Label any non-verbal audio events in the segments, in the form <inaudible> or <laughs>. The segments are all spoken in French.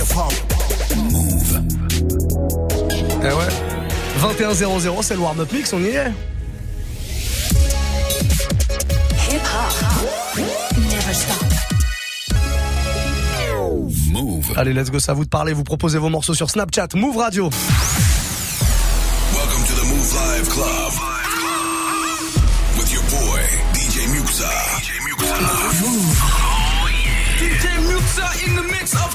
hip-hop. Move. Eh ouais. 21-0-0, c'est le warm-up mix, on y est. Hip hop never stop. Move. Allez, let's go, c'est à vous de parler. Vous proposez vos morceaux sur Snapchat, Move Radio. Welcome to the Move Live Club. With your boy, DJ Muxa. DJ Muxa. DJ Muxa in the mix, of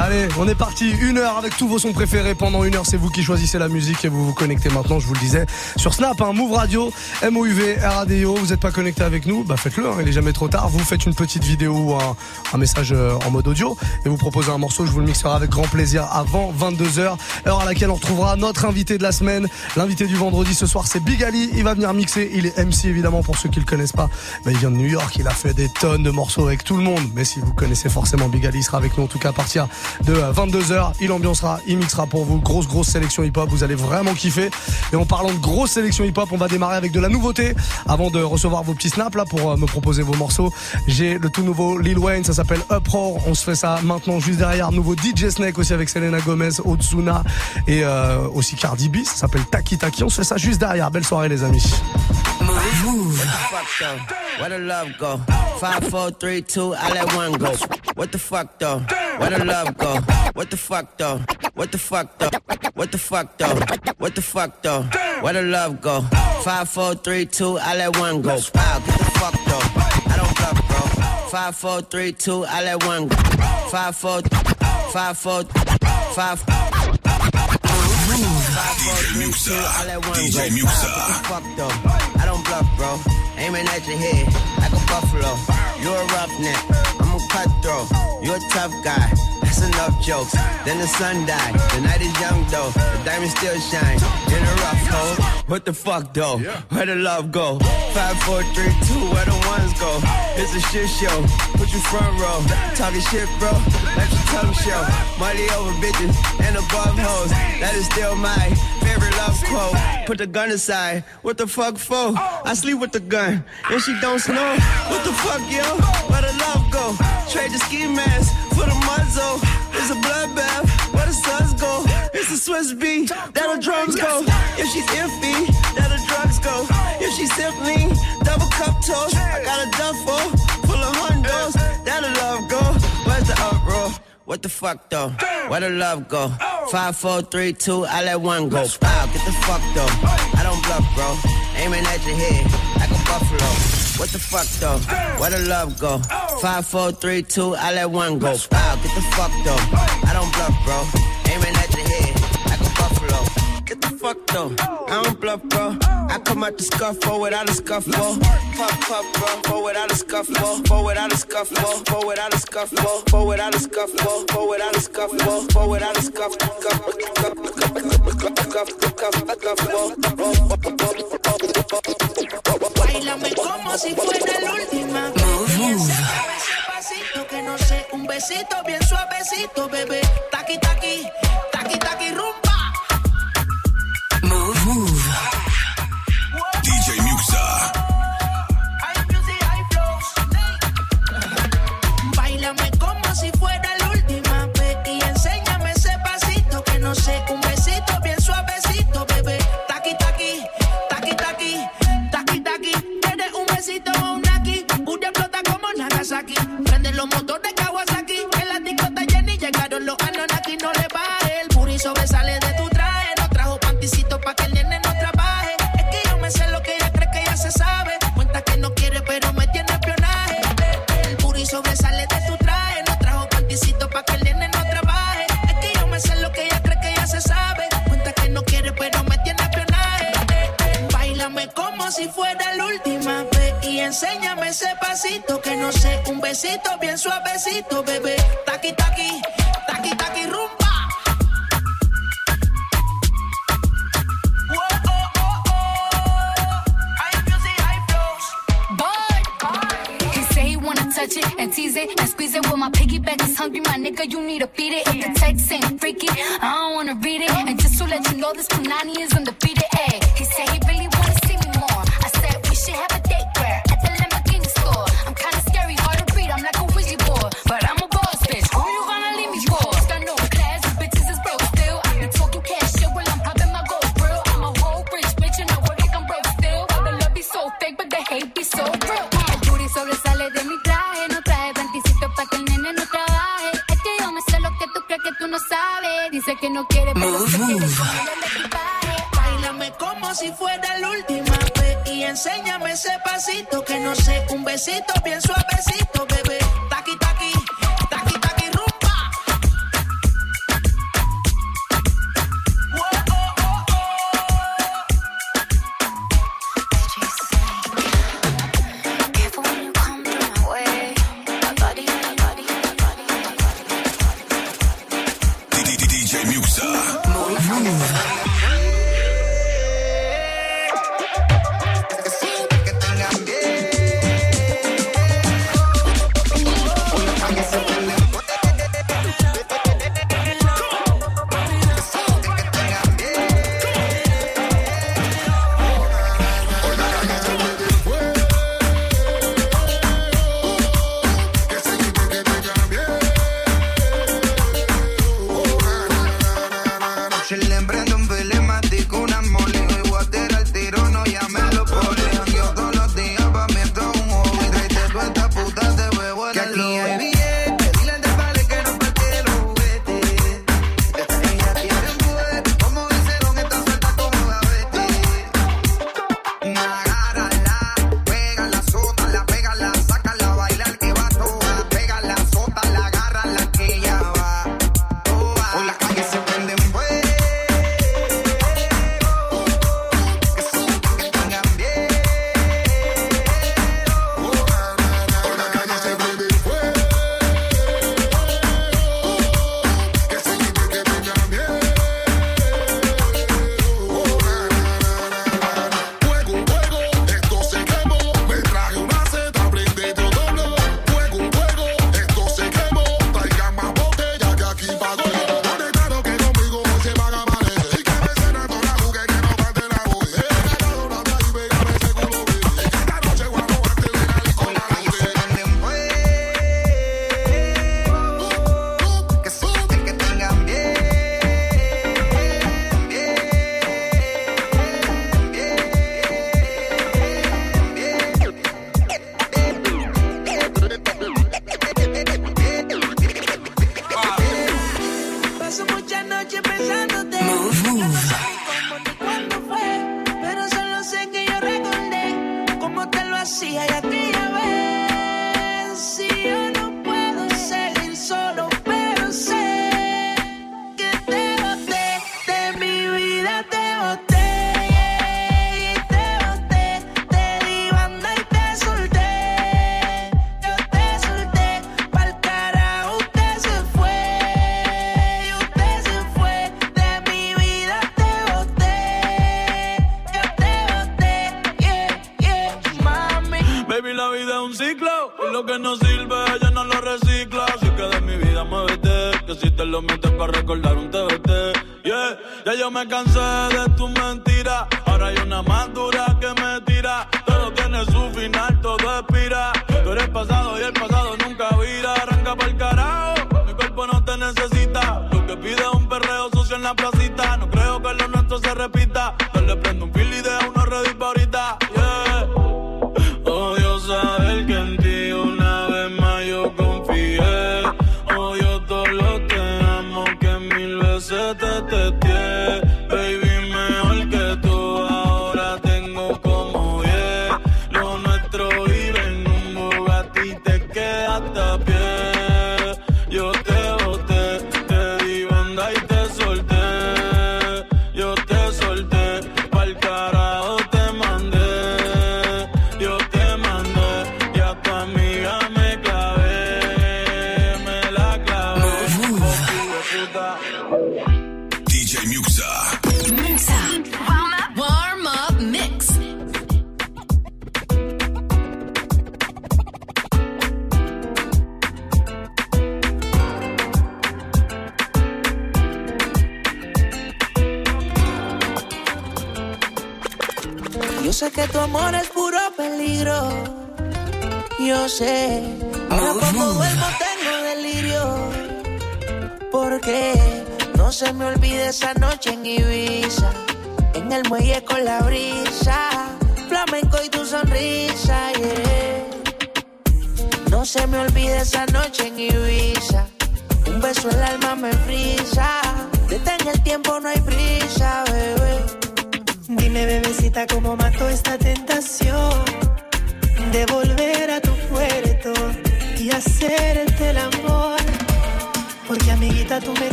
Allez, on est parti. Une heure avec tous vos sons préférés. Pendant une heure, c'est vous qui choisissez la musique et vous vous connectez maintenant, je vous le disais, sur Snap, hein, Move Radio, M-O-U-V, R-A-D-I-O. Vous n'êtes pas connecté avec nous? Bah faites-le, hein, il est jamais trop tard. Vous faites une petite vidéo ou un, message euh, en mode audio et vous proposez un morceau. Je vous le mixerai avec grand plaisir avant 22h, heure à laquelle on retrouvera notre invité de la semaine. L'invité du vendredi ce soir, c'est Big Ali. Il va venir mixer. Il est MC évidemment pour ceux qui le connaissent pas. Bah, il vient de New York. Il a fait des tonnes de morceaux avec tout le monde. Mais si vous connaissez forcément Big Ali, il sera avec nous en tout cas à partir de 22h. Il ambiancera, il mixera pour vous. Grosse, grosse sélection hip-hop. Vous allez vraiment kiffer. Et en parlant de grosse sélection hip-hop, on va démarrer avec de la nouveauté. Avant de recevoir vos petits snaps là pour euh, me proposer vos morceaux, j'ai le tout nouveau Lil Wayne. Ça s'appelle Uproar. On se fait ça maintenant juste derrière. Nouveau DJ Snake aussi avec Selena Gomez, Ozuna et euh, aussi Cardi B. Ça s'appelle Taki Taki. On se fait ça juste derrière. Belle soirée les amis. What the fuck though? Where the love go? What the fuck though? What the fuck though? What the fuck though? What the fuck though? Where the love go? Five, four, three, two, I let one go. Wow, get the fuck though? I don't bluff, bro. Five, four, three, two, I let one go. Five, four, five, four, five. DJ Muxa. I let one DJ go. Muxa. The fuck though? I don't bluff, bro. Aiming at your head like a buffalo. You're a roughneck. I'm cutthroat. You're a tough guy. That's enough jokes. Then the sun died. The night is young though. The diamond still shine. In a rough hole. What the fuck though? Where the love go? Five, four, three, two. Where the ones go? It's a shit show. Put you front row. Talking shit, bro. Let your tongue show. Money over bitches and above hoes. That is still my favorite love quote. Put the gun aside. What the fuck for? I sleep with the gun. And she don't snow. What the fuck, yo? Where the love go? Trade the ski mask for the muzzle. It's a bloodbath. Where the suns go? It's a Swiss beat. That'll drums go. If she's iffy, that'll drugs go. If she's simply double cup toast, I got a duffel full of hundos. That'll love go. Where's the uproar? What the fuck though? Where the love go? Five, four, three, two, I let one go. Wow, get the fuck though. I don't bluff, bro. Aiming at your head like a buffalo. What the fuck though? Where the love go? Five, four, three, two, I let one go. Wow, get the fuck though. I don't bluff, bro. Aiming at Get the fuck though. I don't bluff, bro. I come out the scuffle without a scuffle. Pop, pop, bro. Go without a scuffle. Go without a scuffle. Go without a scuffle. Go without a scuffle. Go without a scuffle. Go without a scuffle. Bailame como si fuera la última. Pasito que no sé, un besito bien suavecito, bebé. Taqui taqui, taqui taqui besito, bebé. de hate be so real. El booty sobresale de mi traje, no traje panticito pa' que el nene no trabaje. Es que yo me sé lo que tú crees que tú no sabes. Dice que no quiere, pero move, sé move. Que Bailame como si fuera la última vez y enséñame ese pasito que no sé, un besito bien suavecito, bebé.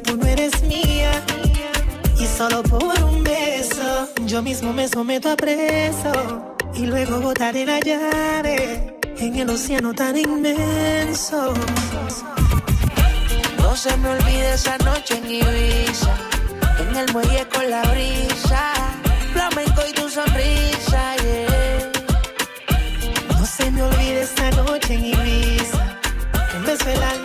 tú no eres mía. Y solo por un beso, yo mismo me someto a preso. Y luego botaré la llave en el océano tan inmenso. No se me olvide esa noche en Ibiza, en el muelle con la brisa, flamenco y tu sonrisa, yeah. No se me olvide esa noche en Ibiza, que me la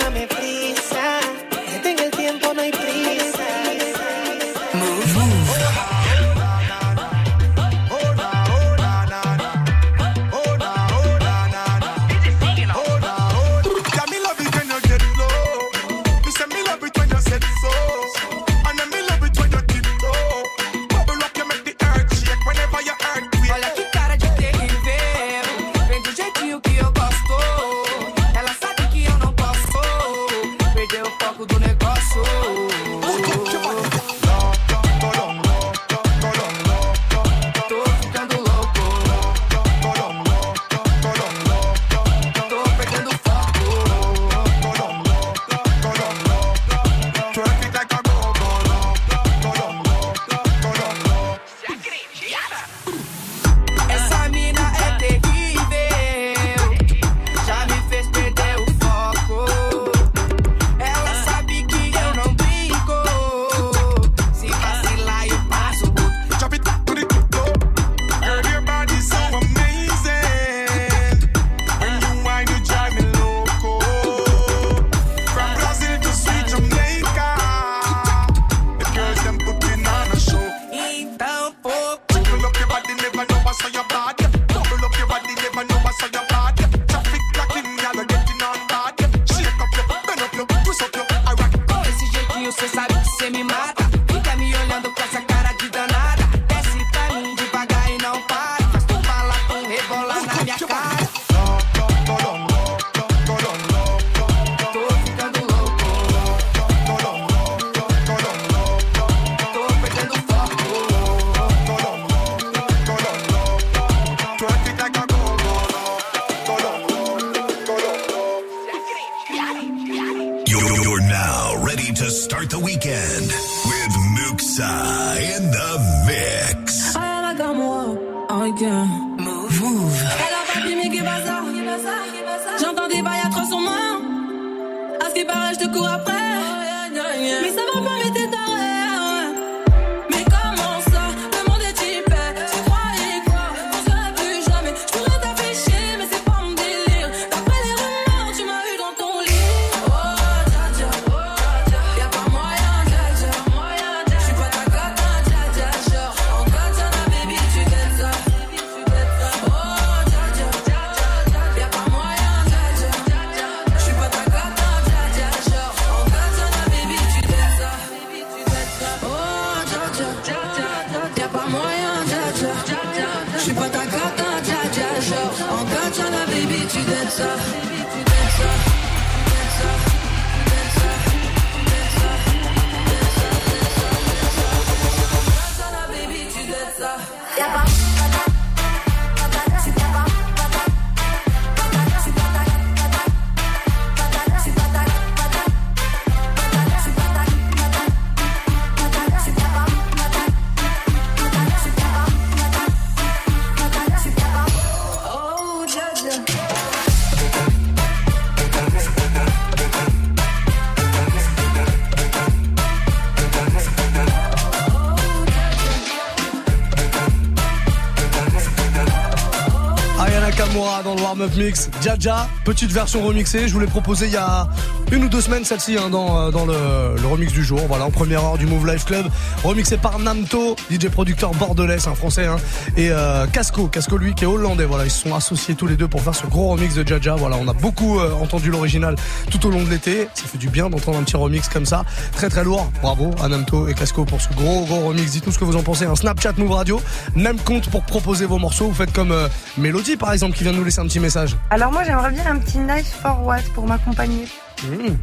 warm-up mix. Jaja, petite version remixée. Je vous l'ai proposé il y a une ou deux semaines celle-ci hein, dans, euh, le, remix du jour. Voilà, en première heure du Move Life Club. Remixé par Namto, DJ producteur bordelais, un français. Hein, et euh, Casco, Casco lui qui est hollandais. Voilà, ils se sont associés tous les deux pour faire ce gros remix de Jaja. Voilà, on a beaucoup euh, entendu l'original tout au long de l'été. Ça fait du bien d'entendre un petit remix comme ça. Très très lourd. Bravo à Namto et Casco pour ce gros gros remix. Dites-nous ce que vous en pensez. Un Snapchat Move Radio. Même compte pour proposer vos morceaux. Vous faites comme Mélodie par exemple qui vient de nous laisser un petit message. Alors moi j'aimerais bien un petit Nice for What pour m'accompagner. Mmh.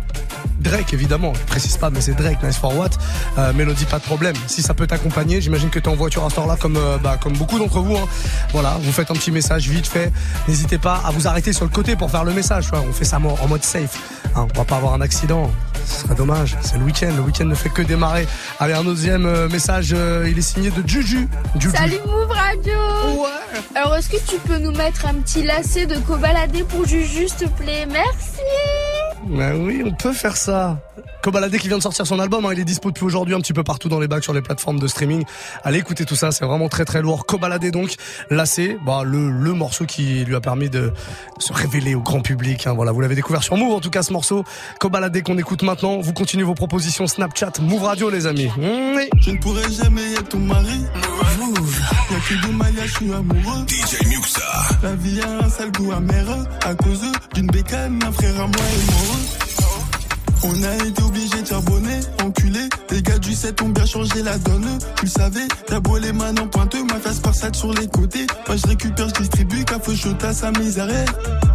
Drake évidemment, je précise pas mais c'est Drake, Nice for What. Euh, Mélodie pas de problème. Si ça peut t'accompagner, j'imagine que t'es en voiture à ce comme euh, bah, comme beaucoup d'entre vous. hein. Voilà, vous faites un petit message vite fait. N'hésitez pas à vous arrêter sur le côté pour faire le message. On fait ça en mode safe. Hein, on va pas avoir un accident. Ce serait dommage. C'est le week-end. Le week-end ne fait que démarrer. Allez, un deuxième euh, message. il est signé de Juju. Juju. Salut Move Radio Alors est-ce que tu peux nous mettre un petit lacet de cobaladé pour Juju s'il te plaît? Merci Ben oui, on peut faire ça. Kobalade qui vient de sortir son album, hein, il est dispo depuis aujourd'hui un petit peu partout dans les bacs sur les plateformes de streaming. Allez écouter tout ça, c'est vraiment très très lourd. Kobalade donc, là c'est bah, le, le morceau qui lui a permis de, se révéler au grand public. hein. Voilà, vous l'avez découvert sur Move en tout cas ce morceau. Kobalade qu'on écoute maintenant. Vous continuez vos propositions Snapchat, Move Radio les amis. Mmh. Je ne pourrai jamais être ton mari. Y'a que de Maya, je suis amoureux. DJ Muxa. La vie a un sale goût amer. À cause d'une bécane, un frère à moi est mort. On a été obligé de charbonner, enculé. Les gars du 7 ont bien changé la donne. Tu le savais, t'as beau les mains en pointeux, ma face par sur les côtés. Moi je récupère, je distribue, café chaud à sa misère.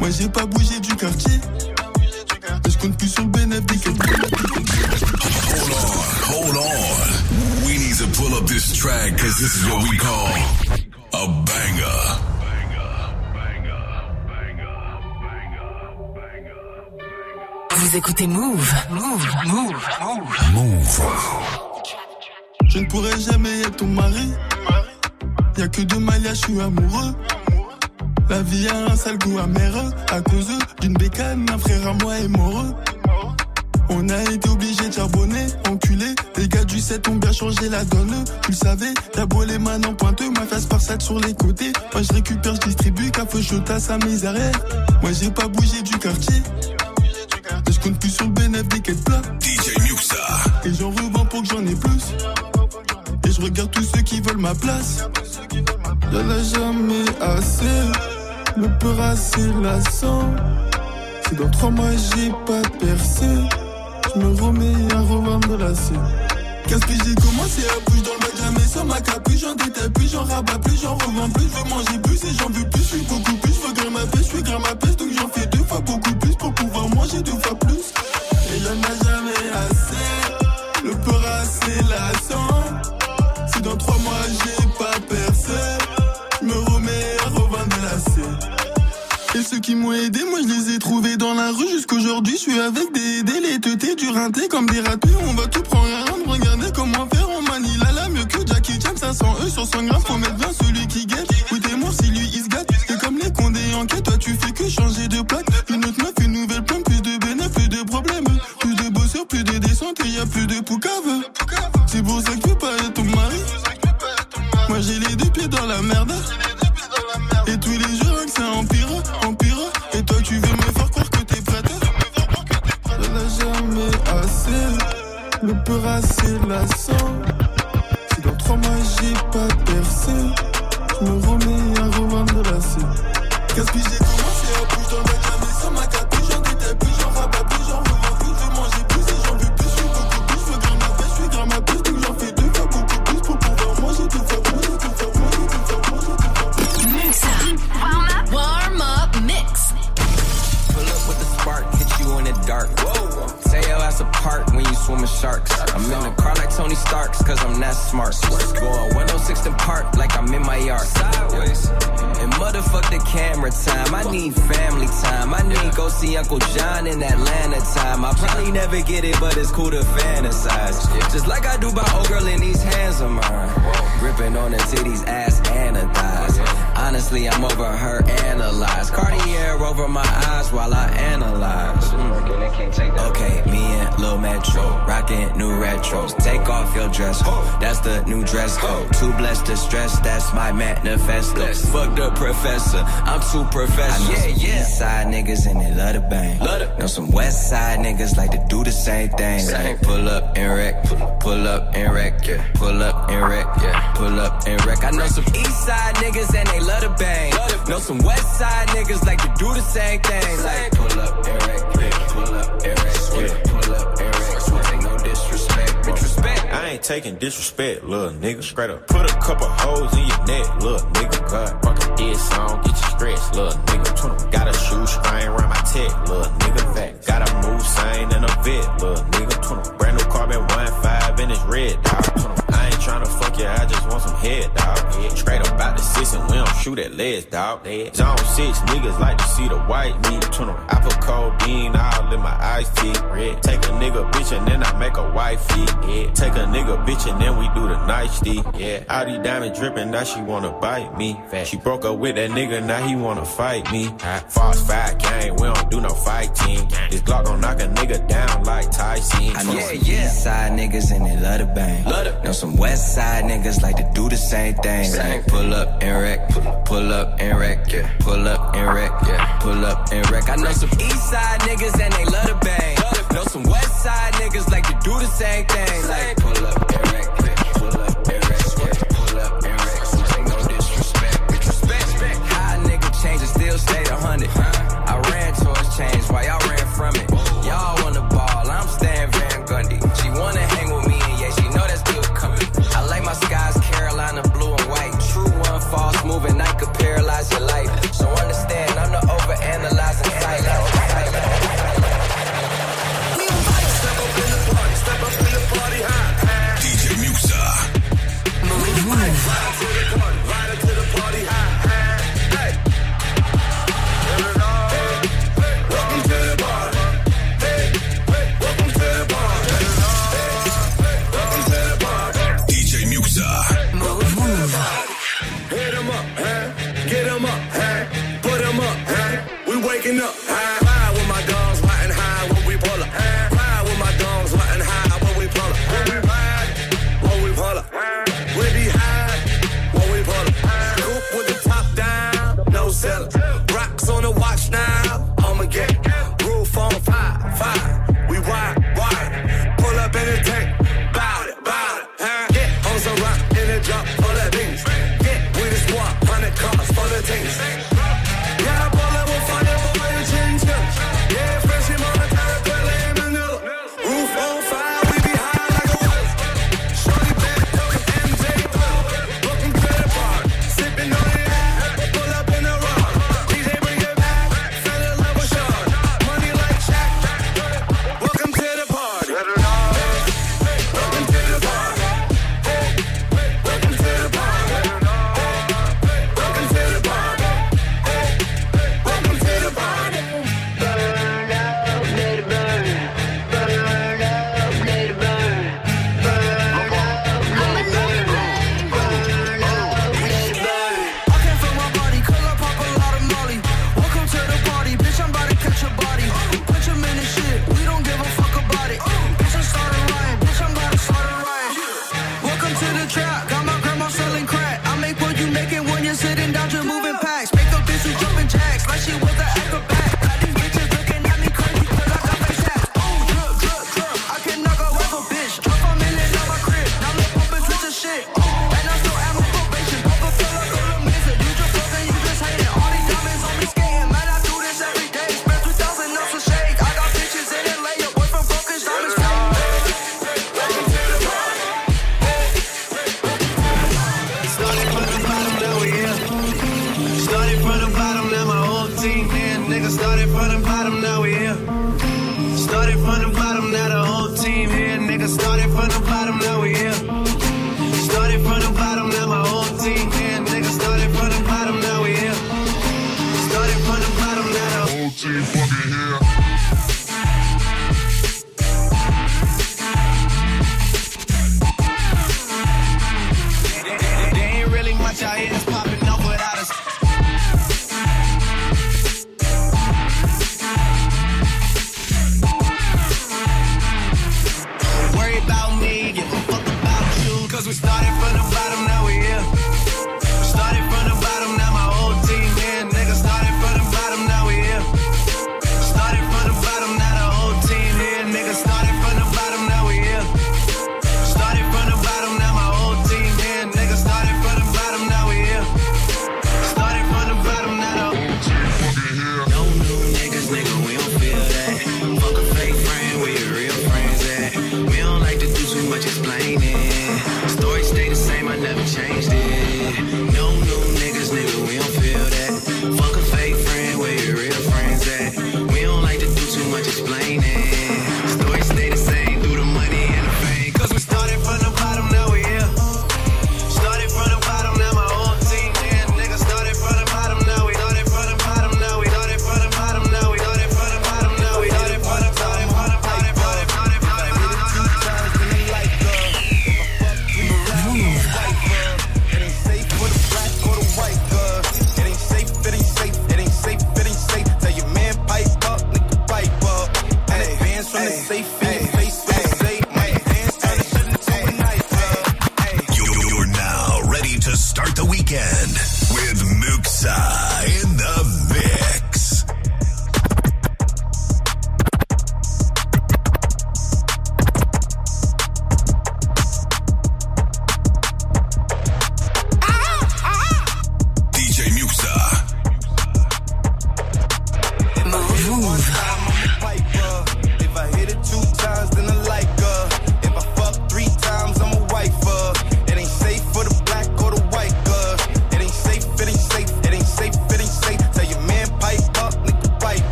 Moi j'ai pas bougé du quartier. Et je compte plus sur le bénéfice. Hold on, hold on. We need to pull up this track because this is what we call a banger. Vous écoutez Move. Move. Move. Move. Move. Je ne pourrai jamais être ton mari. Y'a que de Maya, je suis amoureux. La vie a un sale goût amer. À cause d'une bécane, un frère à moi est mort. On a été obligé de charbonner, enculé. Les gars du 7 ont bien changé la donne. Tu le savais, t'as beau les mains en pointeux, ma face par sur les côtés. Moi je récupère, je distribue, café chaud à sa misère. Moi j'ai pas bougé du quartier. Compte plus sur le bénéfice des quêtes plats. DJ Muxa. Et j'en revends pour que j'en ai plus. Et je regarde tous ceux qui veulent ma place. Y'en a jamais assez. Le peur assez lassant. Si dans trois mois j'ai pas percé, je me remets à revendre la scène. Qu'est-ce que j'ai commencé à bouger dans le bac, jamais sans ma capuche, j'en détaille plus, j'en rabats plus, j'en revends plus, je veux manger plus et j'en veux plus, je suis beaucoup plus, je veux grimper ma pêche, je suis grimper ma pêche, donc j'en fais deux fois beaucoup manger deux fois plus. Et y'en a jamais assez, le peur assez lassant. Si dans trois mois j'ai pas percé, je me remets à revendre la. Et ceux qui m'ont aidé, moi je les ai trouvés dans la rue jusqu'aujourd'hui. Je suis avec des dés, les teutés, du rinté comme des ratés. On va tout prendre à rendre, niggas like to do the same thing. Like pull up and wreck. Pull up and wreck, yeah. Pull up and wreck. No disrespect, bitch respect. I ain't taking disrespect, little nigga. Straight up. Put a couple holes in your neck, little nigga. God, fucking dead song, get you stressed, little nigga. Got a shoe string around my tech, little nigga. Fact. Got a move sign and a vet, little nigga. Brand new carbon one five and it's red, dog. Ain't tryna fuck you, I just want some head, dog. Straight up out the six and we don't shoot at legs, dog. Zone six niggas like to see the white meat. I put codeine all in my iced tea. Take a nigga bitch and then I make a wifey. Take a nigga bitch and then we do the nice tea. Yeah. All these diamonds dripping, now she wanna bite me. She broke up with that nigga, now he wanna fight me. False fight gang, we don't do no fighting. This Glock gon' knock a nigga down like Tyson. I know some east side niggas and they love the bang. Know some west side niggas like to do the same thing. Like pull up and wreck, pull up and wreck, yeah. Pull up and wreck, yeah. Pull up and wreck. I know some east side niggas and they love the bang. Know some west side niggas like to do the same thing. Like pull up and wreck, yeah. Pull up and wreck, yeah. Pull up and wreck. No disrespect. High nigga change and still stayed a hundred. I ran towards change while y'all ran from it. Your life. So understand,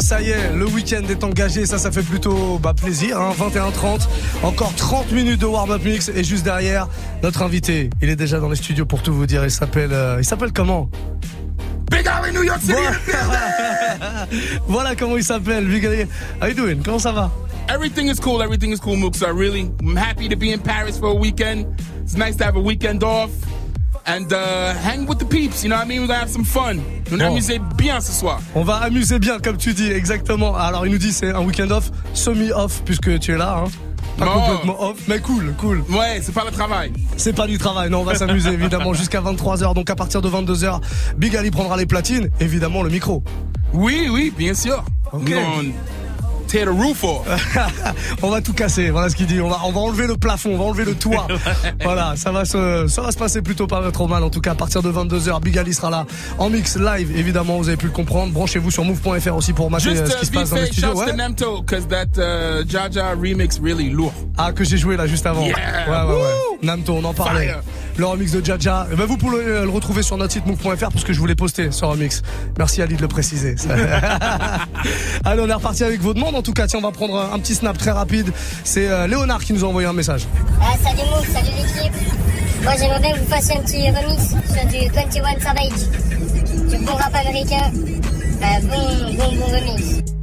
Ça y est, le week-end est engagé. Ça, ça fait plutôt bah, plaisir. Hein. 21h30, encore 30 minutes de warm-up mix. Et juste derrière, notre invité, il est déjà dans les studios pour tout vous dire. Il s'appelle, euh, il s'appelle comment? Big in New York City. Voilà, <laughs> voilà comment il s'appelle. How you doing? Comment ça va? Everything is cool. Everything is cool, Mooks. I really, I'm happy to be in Paris for a weekend. It's nice to have a weekend off and uh, hang with the peeps. You know what I mean? We're gonna have some fun. On Bon. amuser bien ce soir. On va amuser bien, comme tu dis, exactement. Alors, il nous dit c'est un week-end off, semi-off, puisque tu es là, hein. Pas Non. complètement off, mais cool, cool. Ouais, c'est pas le travail. C'est pas du travail, non, on va s'amuser <laughs> évidemment jusqu'à 23h. Donc à partir de 22h, Big Ali prendra les platines, évidemment le micro. Oui, oui, bien sûr. Ok. We're gonna tear the roof off. <laughs> on va tout casser, voilà ce qu'il dit. On va, on va enlever le plafond, on va enlever le toit. <laughs> voilà, ça va se, ça va se passer plutôt pas trop mal. En tout cas, à partir de 22h, Big Ali sera là en mix live. Évidemment, vous avez pu le comprendre. Branchez-vous sur move.fr aussi pour mater Juste euh, ce uh, qui se passe dans le fait, studio. shouts Ouais. to Namto, cause that uh, Jaja remix really lourd. Ah, que j'ai joué là juste avant. Yeah. Ouais, ouais, ouais. Namto, on en parlait. Fire. Le remix de Jaja. Eh ben, vous pouvez le, le retrouver sur notre site move.fr parce que je voulais poster ce remix. Merci Ali de le préciser. <laughs> Allez, on est reparti avec vos demandes. En tout cas, tiens, on va prendre un petit snap très rapide. C'est euh, Léonard qui nous a envoyé un message. Ah, salut Mouk, salut l'équipe. Moi j'aimerais bien que vous fassiez un petit remix sur du 21 Savage. Du bon rap américain. Un bon, bon, bon remix.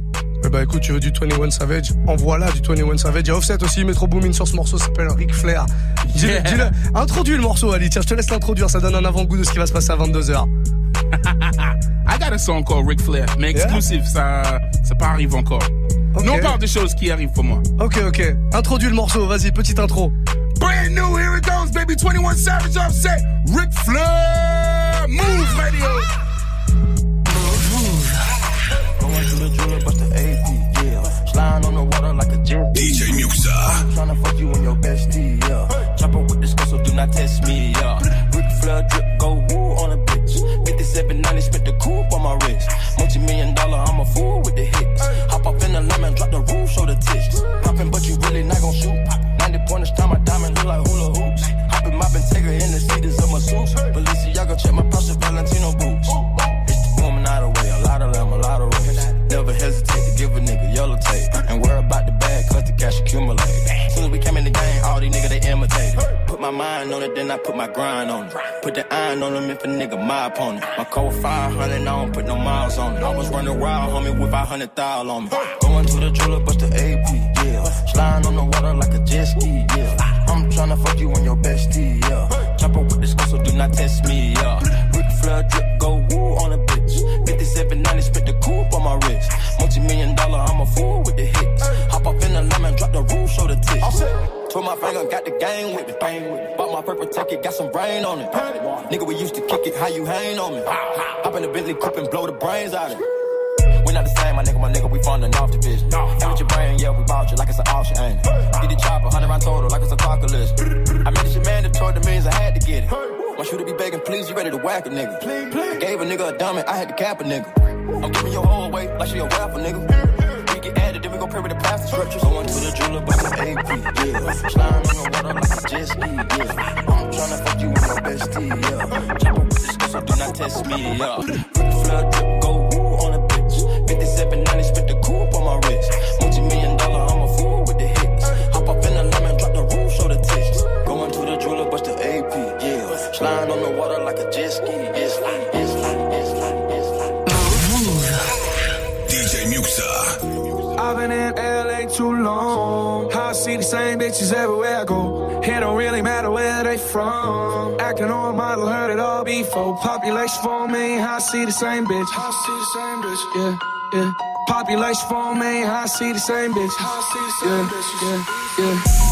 Eh ben écoute, tu veux du 21 Savage? Envoie là du 21 Savage. Il y a Offset aussi, Metro Boomin sur ce morceau, ça s'appelle Ric Flair. Dis-le, Yeah. dis-le. Introduis le morceau, Ali. Tiens, je te laisse l'introduire, ça donne un avant-goût de ce qui va se passer à 22h. <laughs> I got a song called Ric Flair, mais exclusif, ça, ça pas arrive encore. Nous on parle des choses qui arrivent pour moi. Ok, ok. Introduis le morceau, vas-y, petite intro. Brand new, here it goes, baby. 21 Savage Offset, Ric Flair, Move Radio. Water like a jet. DJ Muxa. Tryna fuck you and your bestie, yeah. Chopper with the skull, so do not test me, yeah. Rick Flair drip, go woo on a bitch. 5790, spent the coupe on my wrist. Multi million dollar, I'm a fool with the hits. Hop up in the lemon, drop the roof, show the tits. Poppin', but you really not gon' shoot. 90 pointers, time my diamond look like hula hoops. Hoppin' moppin' Tiger in the seats of my suits. Balenciaga, check my Prada Valentino boots. My mind on it, then I put my grind on it. Put the iron on them if a nigga my opponent. My code 500, I don't put no miles on it. I was running wild, homie, with 500 thou on me. Going to the jeweler, bust the AP, yeah. Sliding on the water like a jet ski, yeah. I'm tryna fuck you and your bestie, yeah. Chopper with the skull, so do not test me, yeah. Ric Flair drip, go woo on a bitch. 5790, spent the coupe on my wrist. Multi million dollar, I'm a fool with the hits. Hop up in the lemon, drop the roof, show the tits. Twirl my finger, got the game with me. Bang with me. Bought my purple ticket, got some rain on it. Nigga, we used to kick it, how you hang on me? Hop in the Bentley coupe and blow the brains out of it. We not the same, my nigga, my nigga, we funding off the business. And with your brain, yeah, we bought you like it's an auction, ain't it? Get the chopper, 100 round total, like it's apocalypse. I made this shit mandatory, the means I had to get it. My shooter be begging, please, you ready to whack a nigga. I gave a nigga a dummy, I had to cap a nigga. I'm giving your whole away like she a rapper, nigga. We get added, then we go pray with the pastor scriptures. Going to the jeweler, but the AP, yeah. Sliding on the water like a jet ski, yeah. I'm tryna fuck you with your bestie, yeah. Chopper with the skull, so do not test me, yeah. Ric Flair drip, go woo on a bitch. 5790, spent the coupe on my wrist. Multi million dollar, I'm a fool with the hits. Hop up in the lemon, drop the roof, show the tits. Going to the jeweler, bust the AP, yeah. Sliding on the water like a jet ski, it's like. DJ Muxa. I've been in LA too long. I see the same bitches everywhere I go. It don't really matter where they from. Acting on a model, heard it all before. Population for me, I see the same bitch. I see the same bitch. Yeah, yeah. Population for me, I see the same bitch. I see the same bitch. Yeah, yeah.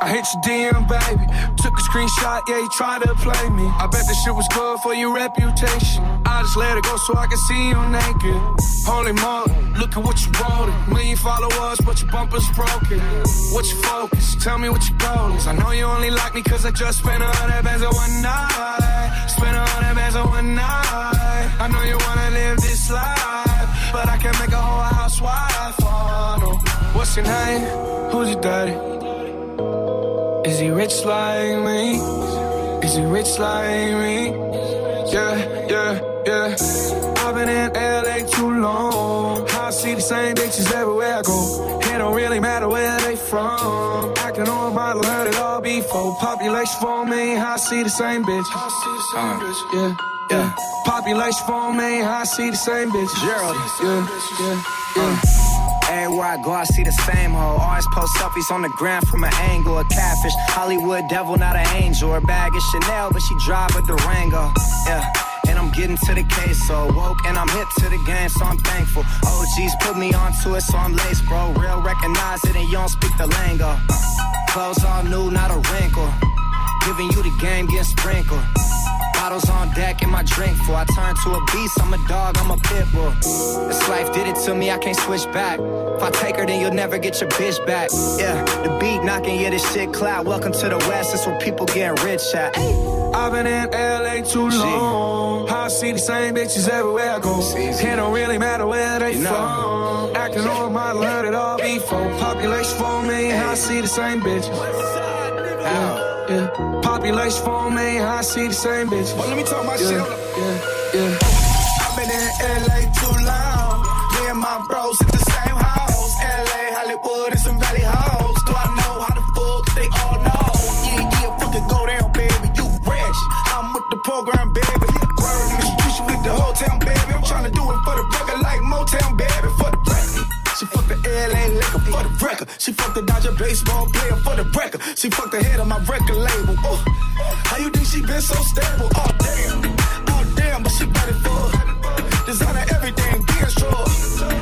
I hit your DM, baby. Took a screenshot, yeah, you tried to play me. I bet this shit was good for your reputation. I just let it go so I can see you naked. Holy moly, look at what you wrote. Million followers, but your bumper's broken. What's your focus? Tell me what your goal is. I know you only like me cause I just spent a hundred bands on one night. Spent a hundred bands on one night. I know you wanna live this life, but I can make a whole housewife. Oh, no. What's your name? Who's your daddy? Is he rich like me? Is he rich like me? Yeah, yeah, yeah. I've been in LA too long. I see the same bitches everywhere I go. It don't really matter where they from. Acting on a model, heard it all before. Population for me, I see the same bitch. I see the same bitch. Yeah, yeah. Population for me, I see the same bitch. Gerald. Yeah, yeah, yeah. Uh. Everywhere I go, I see the same hoe. Always post selfies on the ground from an angle. A catfish, Hollywood devil, not an angel. Her bag is Chanel, but she drive a Durango. Yeah. I'm getting to the case, so woke and I'm hip to the game, so I'm thankful. OGs put me onto it, so I'm laced, bro. Real recognize it, and you don't speak the lingo. Clothes all new, not a wrinkle. Giving you the game, get sprinkled. Bottles on deck and my drink full. I turn to a beast, I'm a dog, I'm a pit bull. This life did it to me, I can't switch back. If I take her, then you'll never get your bitch back. Yeah, the beat knocking, yeah, this shit cloud. Welcome to the West, it's where people getting rich at. I've been in LA too long. I see the same bitches everywhere I go. It don't really matter where they from. Acting on my heard it all before. Population four million, I see the same bitches. Yeah, yeah. Population million, I see the same bitches. Well, let me talk my yeah, shit. Yeah, yeah. I've been in LA Program, baby. Word in the streets, you with the whole town, baby. I'm trying to do it for the record like Motown, baby. For the record. She fucked the LA liquor for the record. She fucked the Dodger baseball player for the record. She fucked the head of my record label. Oh, how you think she been so stable? Oh damn, oh damn, but she got it for designer everything, being sure.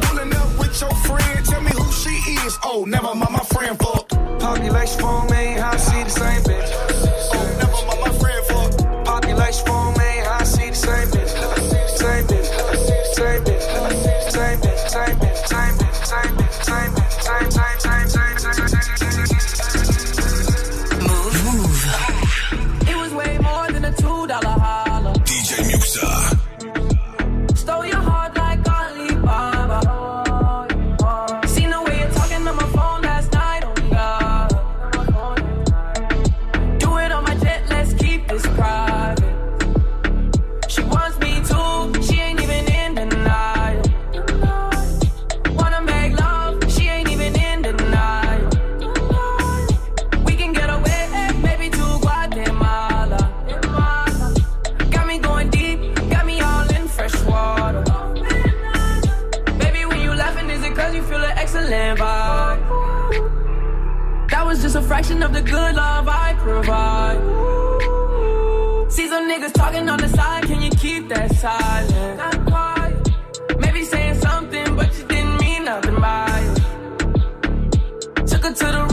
Pulling up with your friend, tell me who she is. Oh, never mind, my friend fucked. Population four million, I see the same bitch. Cause you feel an excellent vibe? That was just a fraction of the good love I provide. See some niggas talking on the side, can you keep that silent? Maybe saying something, but you didn't mean nothing by it. Took her to the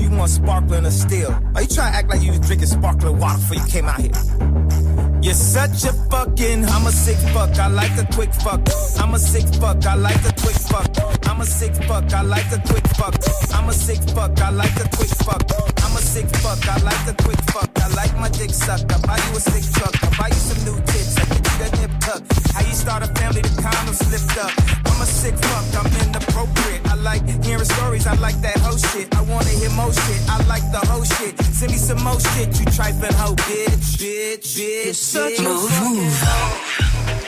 you, want sparkling or still? Are you trying to act like you was drinking sparkling water before you came out here? You're such a fucking, I'm a sick fuck, I like a quick fuck. I'm a sick fuck, I like a quick fuck. I'm a sick fuck, I like a quick fuck. I'm a sick fuck, I like a quick fuck. I'm a sick fuck, I like quick fuck. I like my dick sucked. I buy you a sick truck, I buy you some new tits. You that nip tuck. How you start a family, the condoms lift up. I'm a sick fuck, I'm inappropriate. I like hearing stories, I like that whole shit. I wanna hear more shit, I like the whole shit. Send me some more shit, you trifling hoe, bitch, bitch, bitch, such bitch. a fucking.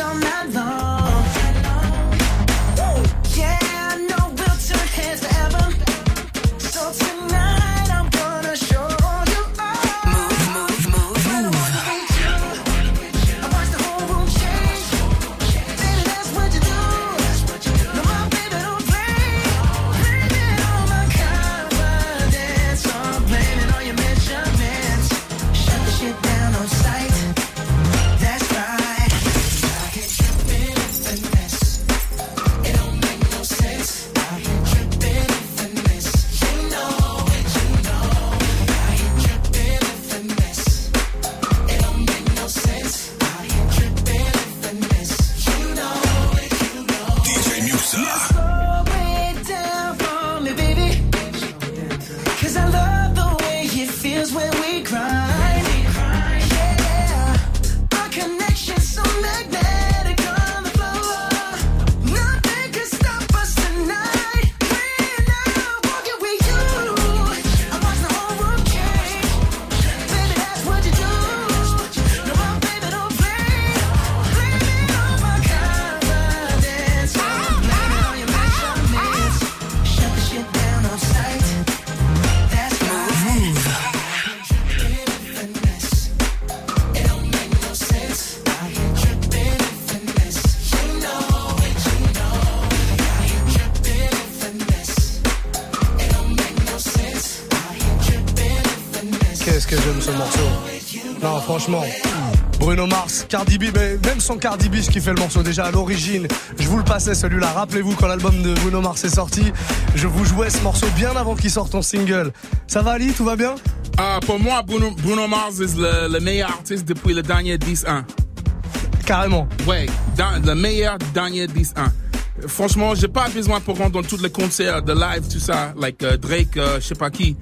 All night long. Cardi B, mais même sans Cardi B, ce qui fait le morceau déjà à l'origine, je vous le passais celui-là. Rappelez-vous quand l'album de Bruno Mars est sorti, je vous jouais ce morceau bien avant qu'il sorte en single. Ça va Ali, tout va bien? Ah, pour moi, Bruno, Bruno Mars est le, le meilleur artiste depuis le dernier 10-1. Carrément. Ouais, dans, le meilleur dernier 10-1. Franchement, j'ai pas besoin pour rendre dans tous les concerts de live, tout ça, like euh, Drake, euh, je sais pas qui.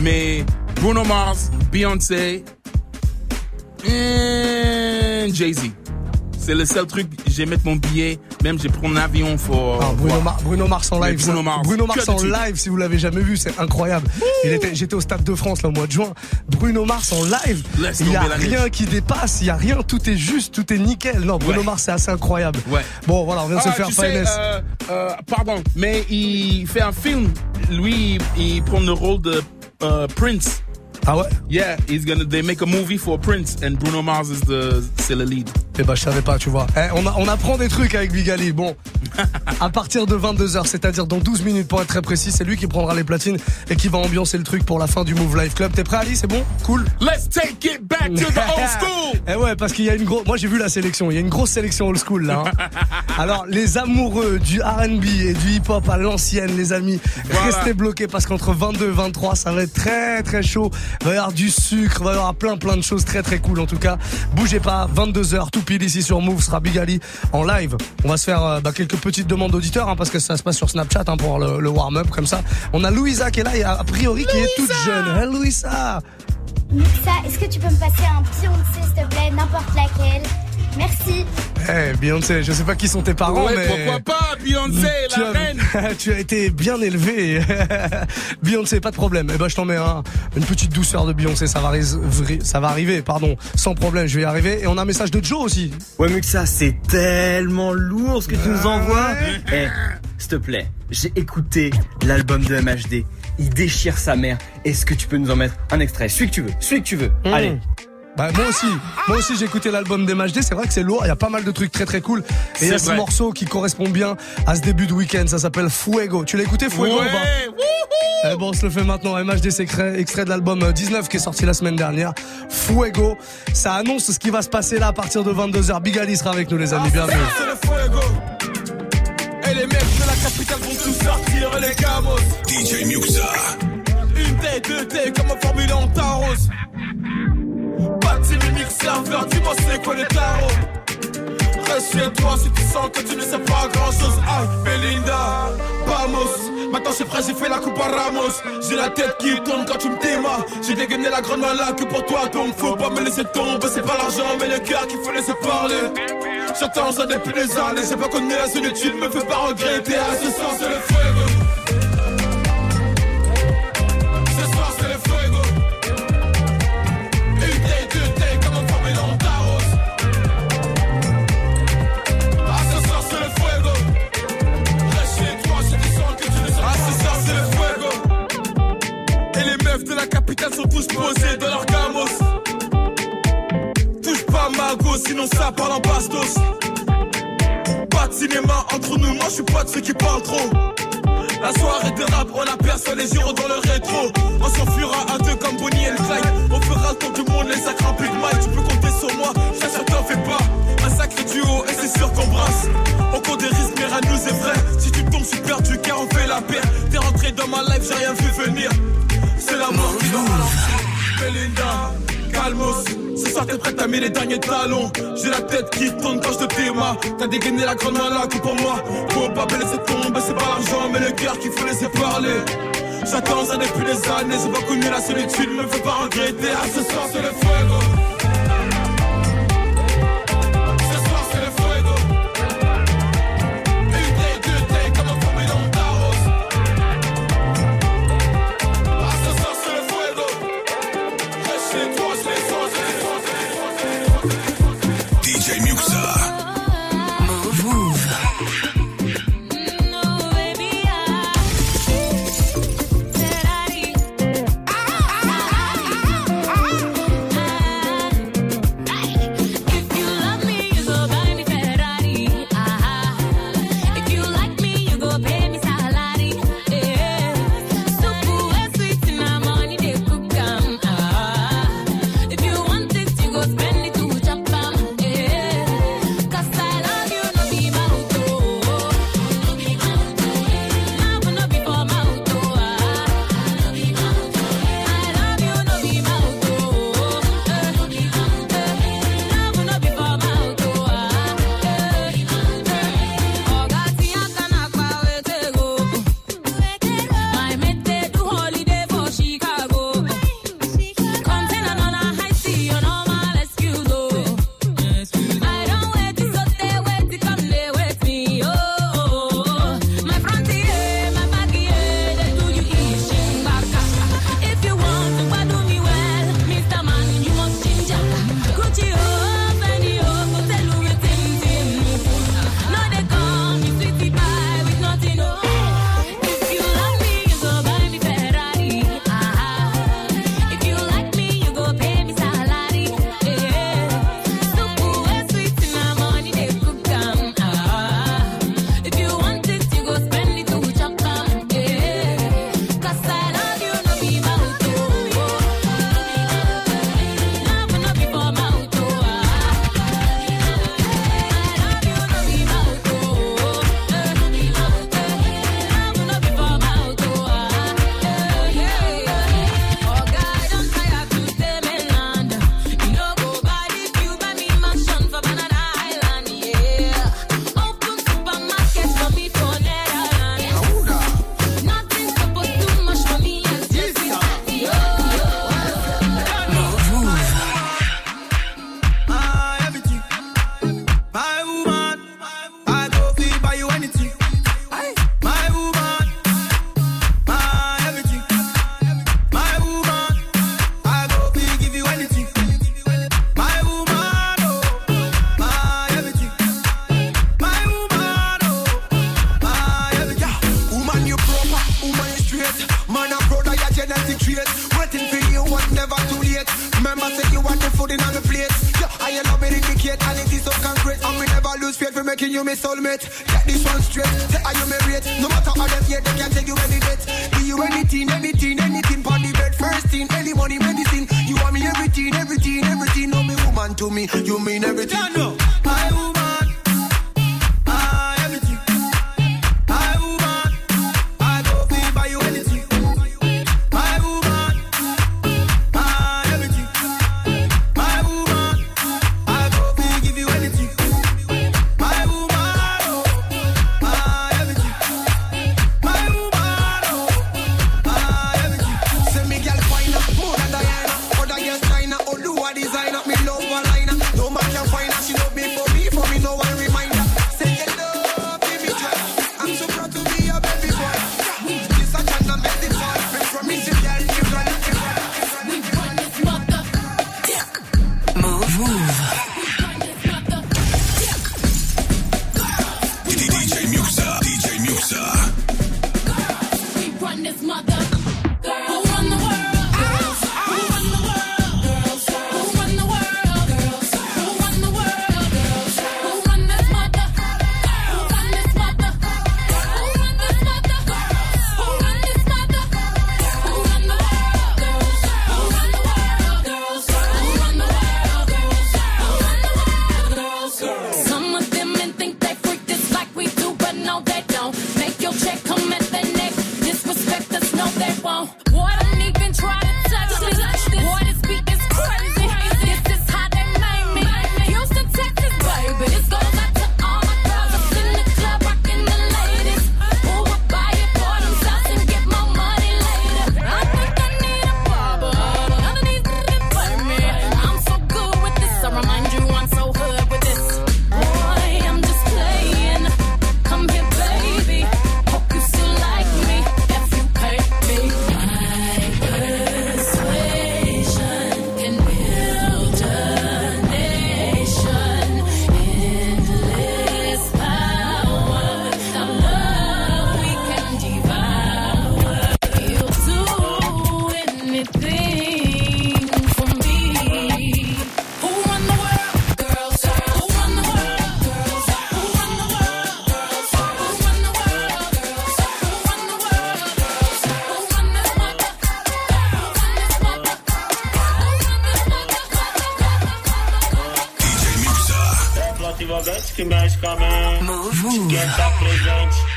Mais Bruno Mars, Beyoncé et Jay-Z. C'est le seul truc, j'ai mettre mon billet, même j'ai pris un avion pour... Ah, Bruno, Mar- Bruno Mars en live. Bruno Mars. Bruno Mars Que en live, si vous l'avez jamais vu, c'est incroyable. J'étais au Stade de France là, au mois de juin. Bruno Mars en live. Il y a rien qui dépasse, il y a rien, tout est juste, tout est nickel. Non, Bruno Ouais. Mars c'est assez incroyable. Ouais. Bon, voilà, on vient de se Ah, faire finesse. euh, euh, pardon, mais il fait un film. Lui, il, il prend le rôle de euh, Prince. Ah? Yeah, he's gonna. They make a movie for Prince, and Bruno Mars is the le lead. Eh ben, je savais pas, tu vois. Eh, on, a- on apprend des trucs avec Bigali. Bon, <laughs> à partir de 22h, c'est-à-dire dans 12 minutes pour être très précis, c'est lui qui prendra les platines et qui va ambiancer le truc pour la fin du Move Life Club. T'es prêt, Ali? C'est bon? Cool Let's take it back to the old <laughs> school. Eh ouais, parce qu'il y a une grosse. Moi, j'ai vu la sélection. Il y a une grosse sélection old school là. hein. <laughs> Alors, les amoureux du R&B et du hip-hop à l'ancienne, les amis, Voilà. restez bloqués parce qu'entre 22 et 23, ça va être très très chaud. Il va y avoir du sucre, il va y avoir plein plein de choses très très cool en tout cas. Bougez pas, 22h, tout pile ici sur Move sera Big Ali en live. On va se faire euh, bah, quelques petites demandes d'auditeurs hein, parce que ça se passe sur Snapchat hein, pour le, le warm-up comme ça. On a Louisa qui est là et a priori qui est toute jeune. Hey Louisa Mixa, est-ce que tu peux me passer un Beyoncé, s'il te plaît, n'importe laquelle Merci. Eh Beyoncé, je sais pas qui sont tes parents, Ouais, mais pourquoi pas, Beyoncé, tu la as, reine. <laughs> tu as été bien élevé. <laughs> Beyoncé, pas de problème. Eh ben, je t'en mets un, une petite douceur de Beyoncé, ça va, ça arriver, pardon, sans problème, je vais y arriver. Et on a un message de Joe aussi. Ouais, Muxa, c'est tellement lourd ce que tu nous envoies. Eh, s'il te plaît, j'ai écouté l'album de MHD. Il déchire sa mère. Est-ce que tu peux nous en mettre un extrait? Celui que tu veux, celui que tu veux. Mmh. Allez. Bah, moi aussi, moi aussi j'ai écouté l'album d'MHD, c'est vrai que c'est lourd, il y a pas mal de trucs très très cool. Et il y a ce vrai. morceau qui correspond bien à ce début de week-end, ça s'appelle Fuego. Tu l'as écouté Fuego ou Ouais, pas Eh bon, on se le fait maintenant. MHD, c'est extrait, de l'album euh, 19 qui est sorti la semaine dernière. Fuego. Ça annonce ce qui va se passer là à partir de 22h. Big Ali sera avec nous, les amis. Bienvenue. C'est le fuego. Et les mecs de la capitale vont tous sortir les camos. DJ Muxa. Une T, deux T, comme un Formule en Taros. De team mix serveur, dis-moi c'est quoi les tarots. Reste chez toi si tu sens que tu ne sais pas grand chose. Aïe, Belinda, vamos. Maintenant c'est prêt, j'ai fait la coupe à Ramos. J'ai la tête qui tourne quand tu me témas. J'ai dégainé la grande là que pour toi, donc faut pas me laisser tomber. C'est pas l'argent, mais le cœur qu'il faut laisser parler. J'attends ça depuis des années, j'ai pas la solitude, me fais pas regretter. Ah, ce c'est le fuego. Sont tous posés dans leur gamos. Touche pas ma go, sinon ça parle en bastos. Pas de cinéma entre nous, moi je suis pas de ceux qui parlent trop. La soirée de rap, on aperçoit les gyros dans le rétro. On s'enfuira à deux comme Bonnie et Clyde. On fera le tour du monde, les sacres remplis de mailles. Tu peux compter sur moi, ça t'en fais pas. Un sacré duo, et c'est sûr qu'on brasse. On court des risques, mais rien nous est vrai. Si tu tombes, je suis perdu car on fait la paire. T'es rentré dans ma life, j'ai rien vu venir. T'es prête à mettre les derniers talons. J'ai la tête qui tourne quand je te téma. T'as dégainé la grande main là que pour moi. Faut pas me laisser tomber, c'est pas l'argent, mais le cœur qu'il faut laisser parler. J'attends ça depuis des années, j'ai pas connu la solitude, me fais pas regretter. Ah, ce soir c'est le fuego.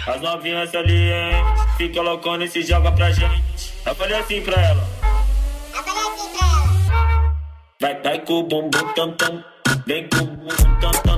As novinhas ali, hein? Fica loucona e se joga pra gente. Eu falei assim pra ela. Eu falei assim pra ela. Vai, vai com o bumbum tam tam. Vem com o bumbum tam tam.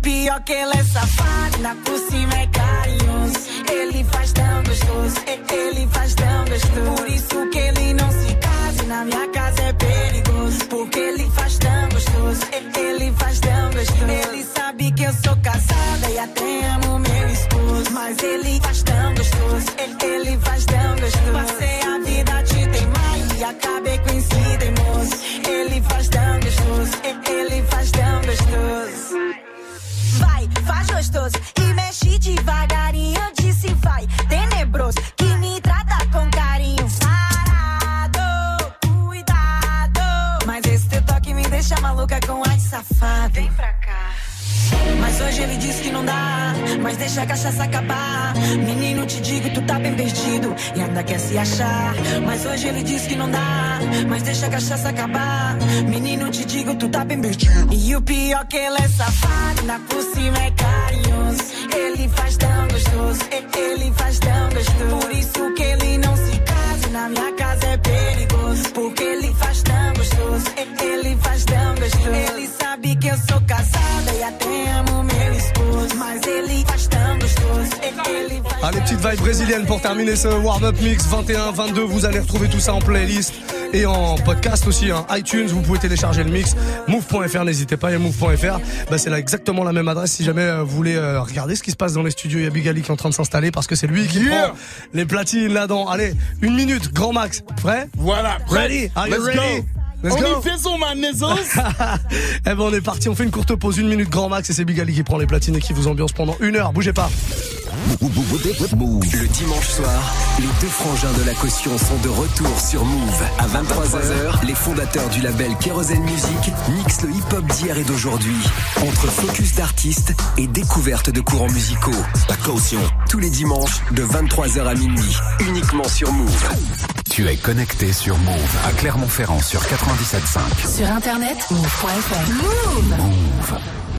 pior que ela é safada. que ele diz que não dá, mas deixa a cachaça acabar. Menino, te digo, tu tá bem perdido. E o pior que ele é safado, na por cima é carinhoso. Ele faz tão gostoso, ele faz tão gostoso. Por isso que ele não se casa, na minha casa é perigoso. Porque ele faz tão gostoso, ele faz tão gostoso. Ele sabe que eu sou Allez, petite vibe brésilienne pour terminer ce warm-up mix 21-22. Vous allez retrouver tout ça en playlist et en podcast aussi, hein. iTunes. Vous pouvez télécharger le mix. Move.fr, n'hésitez pas. Il y a Move.fr. Bah, c'est là exactement la même adresse si jamais euh, vous voulez euh, regarder ce qui se passe dans les studios. Il y a Big Ali qui est en train de s'installer parce que c'est lui qui Yeah. prend les platines là-dedans. Allez, une minute, grand max. Prêt? Voilà. prêt. Ready? Are you Let's ready? go. Let's On go. y fait son, <laughs> eh ben on est parti, on fait une courte pause, une minute grand max et c'est Big Ali qui prend les platines et qui vous ambiance pendant une heure. Bougez pas. Le dimanche soir, les deux frangins de la caution sont de retour sur Move. À 23h, les fondateurs du label Kerosene Music mixent le hip-hop d'hier et d'aujourd'hui. Entre focus d'artistes et découverte de courants musicaux. La caution. Tous les dimanches, de 23h à minuit. Uniquement sur Move. Tu es connecté sur Move à Clermont-Ferrand sur 97.5. Sur internet, move.fr. Move.